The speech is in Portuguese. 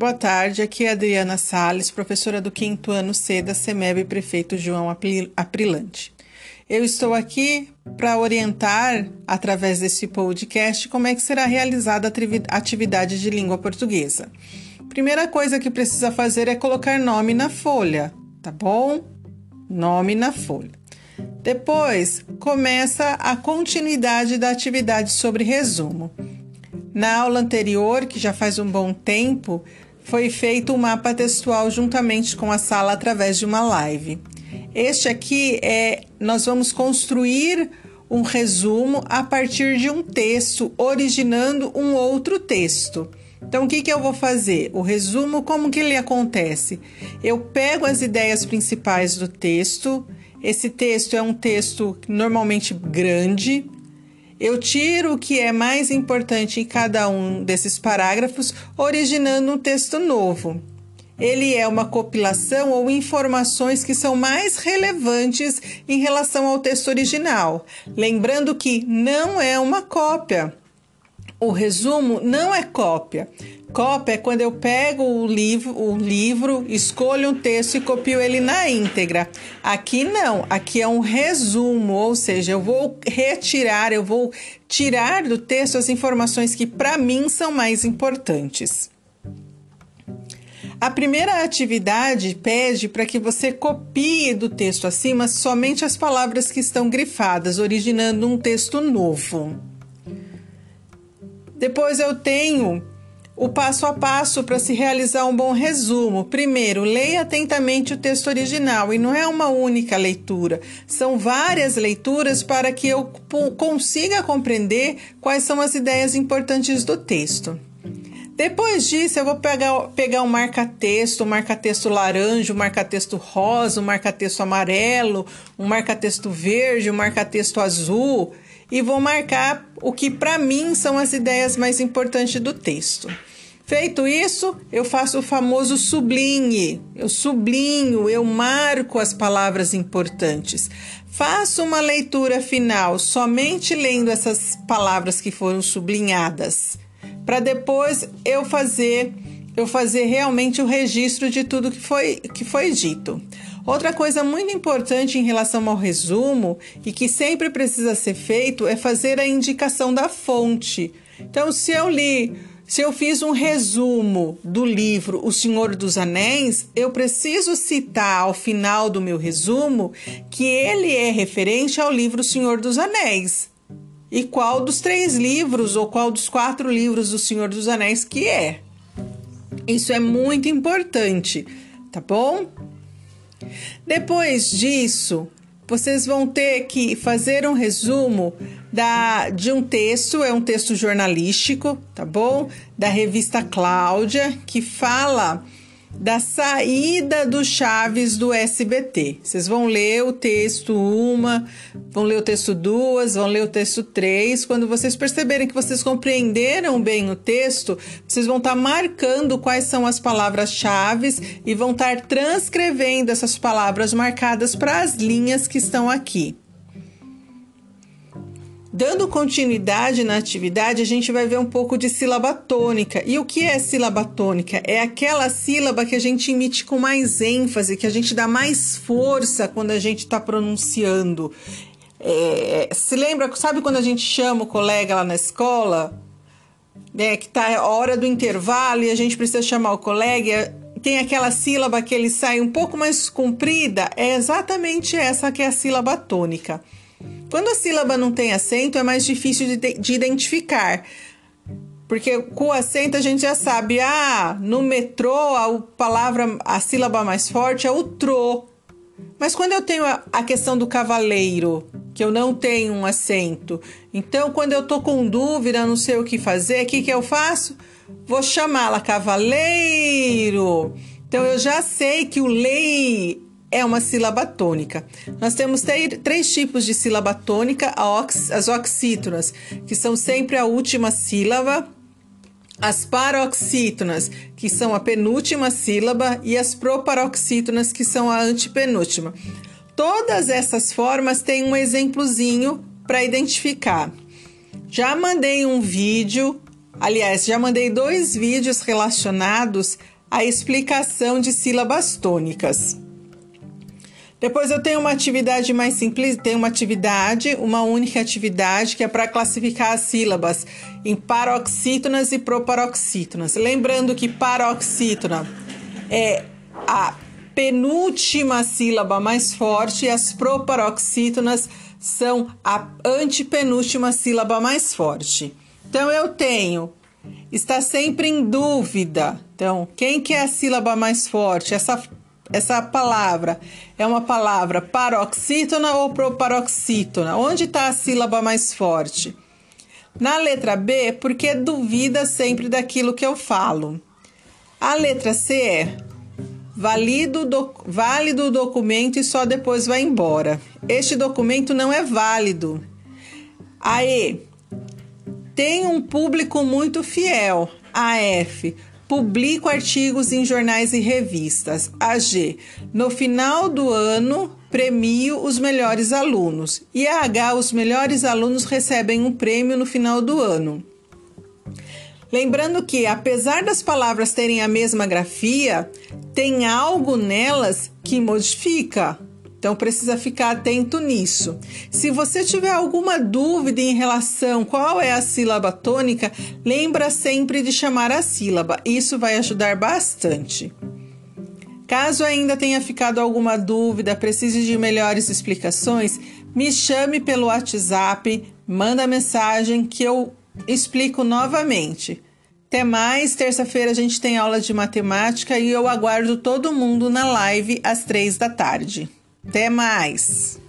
Boa tarde, aqui é Adriana Sales, professora do quinto ano C da CEMEB Prefeito João Aprilante. Eu estou aqui para orientar, através desse podcast, como é que será realizada a atividade de língua portuguesa. Primeira coisa que precisa fazer é colocar nome na folha, tá bom? Nome na folha. Depois, começa a continuidade da atividade sobre resumo. Na aula anterior, que já faz um bom tempo, foi feito um mapa textual juntamente com a sala através de uma live. Este aqui é nós vamos construir um resumo a partir de um texto, originando um outro texto. Então, o que, que eu vou fazer? O resumo, como que ele acontece? Eu pego as ideias principais do texto. Esse texto é um texto normalmente grande, eu tiro o que é mais importante em cada um desses parágrafos, originando um texto novo. Ele é uma compilação ou informações que são mais relevantes em relação ao texto original. Lembrando que não é uma cópia. O resumo não é cópia. Cópia é quando eu pego o livro, o livro, escolho um texto e copio ele na íntegra. Aqui não, aqui é um resumo, ou seja, eu vou retirar, eu vou tirar do texto as informações que para mim são mais importantes. A primeira atividade pede para que você copie do texto acima somente as palavras que estão grifadas, originando um texto novo. Depois eu tenho o passo a passo para se realizar um bom resumo. Primeiro, leia atentamente o texto original e não é uma única leitura, são várias leituras para que eu consiga compreender quais são as ideias importantes do texto. Depois disso, eu vou pegar, pegar um marca-texto, um marca-texto laranja, um marca-texto rosa, um marca-texto amarelo, um marca-texto verde, um marca-texto azul e vou marcar o que para mim são as ideias mais importantes do texto. Feito isso, eu faço o famoso sublinhe. Eu sublinho, eu marco as palavras importantes. Faço uma leitura final somente lendo essas palavras que foram sublinhadas, para depois eu fazer eu fazer realmente o registro de tudo que foi que foi dito. Outra coisa muito importante em relação ao resumo e que sempre precisa ser feito é fazer a indicação da fonte. Então, se eu li se eu fiz um resumo do livro O Senhor dos Anéis, eu preciso citar ao final do meu resumo que ele é referente ao livro O Senhor dos Anéis. E qual dos três livros ou qual dos quatro livros do Senhor dos Anéis que é. Isso é muito importante, tá bom? Depois disso, vocês vão ter que fazer um resumo da, de um texto, é um texto jornalístico, tá bom? Da revista Cláudia, que fala da saída do Chaves do SBT. Vocês vão ler o texto uma, vão ler o texto duas, vão ler o texto três. Quando vocês perceberem que vocês compreenderam bem o texto, vocês vão estar tá marcando quais são as palavras-chave e vão estar tá transcrevendo essas palavras marcadas para as linhas que estão aqui. Dando continuidade na atividade, a gente vai ver um pouco de sílaba tônica. E o que é sílaba tônica? É aquela sílaba que a gente emite com mais ênfase, que a gente dá mais força quando a gente está pronunciando. É, se lembra, sabe quando a gente chama o colega lá na escola? Né, que tá a hora do intervalo e a gente precisa chamar o colega, tem aquela sílaba que ele sai um pouco mais comprida, é exatamente essa que é a sílaba tônica. Quando a sílaba não tem acento, é mais difícil de, de identificar. Porque com o acento a gente já sabe, ah, no metrô a palavra, a sílaba mais forte é o tro. Mas quando eu tenho a, a questão do cavaleiro, que eu não tenho um acento, então quando eu tô com dúvida, não sei o que fazer, o que, que eu faço? Vou chamá-la cavaleiro. Então eu já sei que o lei é uma sílaba tônica. Nós temos três tipos de sílaba tônica: as oxítonas, que são sempre a última sílaba, as paroxítonas, que são a penúltima sílaba, e as proparoxítonas, que são a antepenúltima. Todas essas formas têm um exemplozinho para identificar. Já mandei um vídeo, aliás, já mandei dois vídeos relacionados a explicação de sílabas tônicas. Depois eu tenho uma atividade mais simples, tem uma atividade, uma única atividade que é para classificar as sílabas em paroxítonas e proparoxítonas. Lembrando que paroxítona é a penúltima sílaba mais forte e as proparoxítonas são a antepenúltima sílaba mais forte. Então eu tenho está sempre em dúvida. Então, quem que é a sílaba mais forte? Essa essa palavra é uma palavra paroxítona ou proparoxítona? Onde está a sílaba mais forte? Na letra B, porque duvida sempre daquilo que eu falo. A letra C é válido, do, válido o documento e só depois vai embora. Este documento não é válido. A E tem um público muito fiel. A F publico artigos em jornais e revistas. AG, no final do ano, premio os melhores alunos. E a H, os melhores alunos recebem um prêmio no final do ano. Lembrando que, apesar das palavras terem a mesma grafia, tem algo nelas que modifica. Então precisa ficar atento nisso. Se você tiver alguma dúvida em relação qual é a sílaba tônica, lembra sempre de chamar a sílaba. Isso vai ajudar bastante. Caso ainda tenha ficado alguma dúvida, precise de melhores explicações, me chame pelo WhatsApp, manda mensagem que eu explico novamente. Até mais, terça-feira a gente tem aula de matemática e eu aguardo todo mundo na live às três da tarde. Até mais!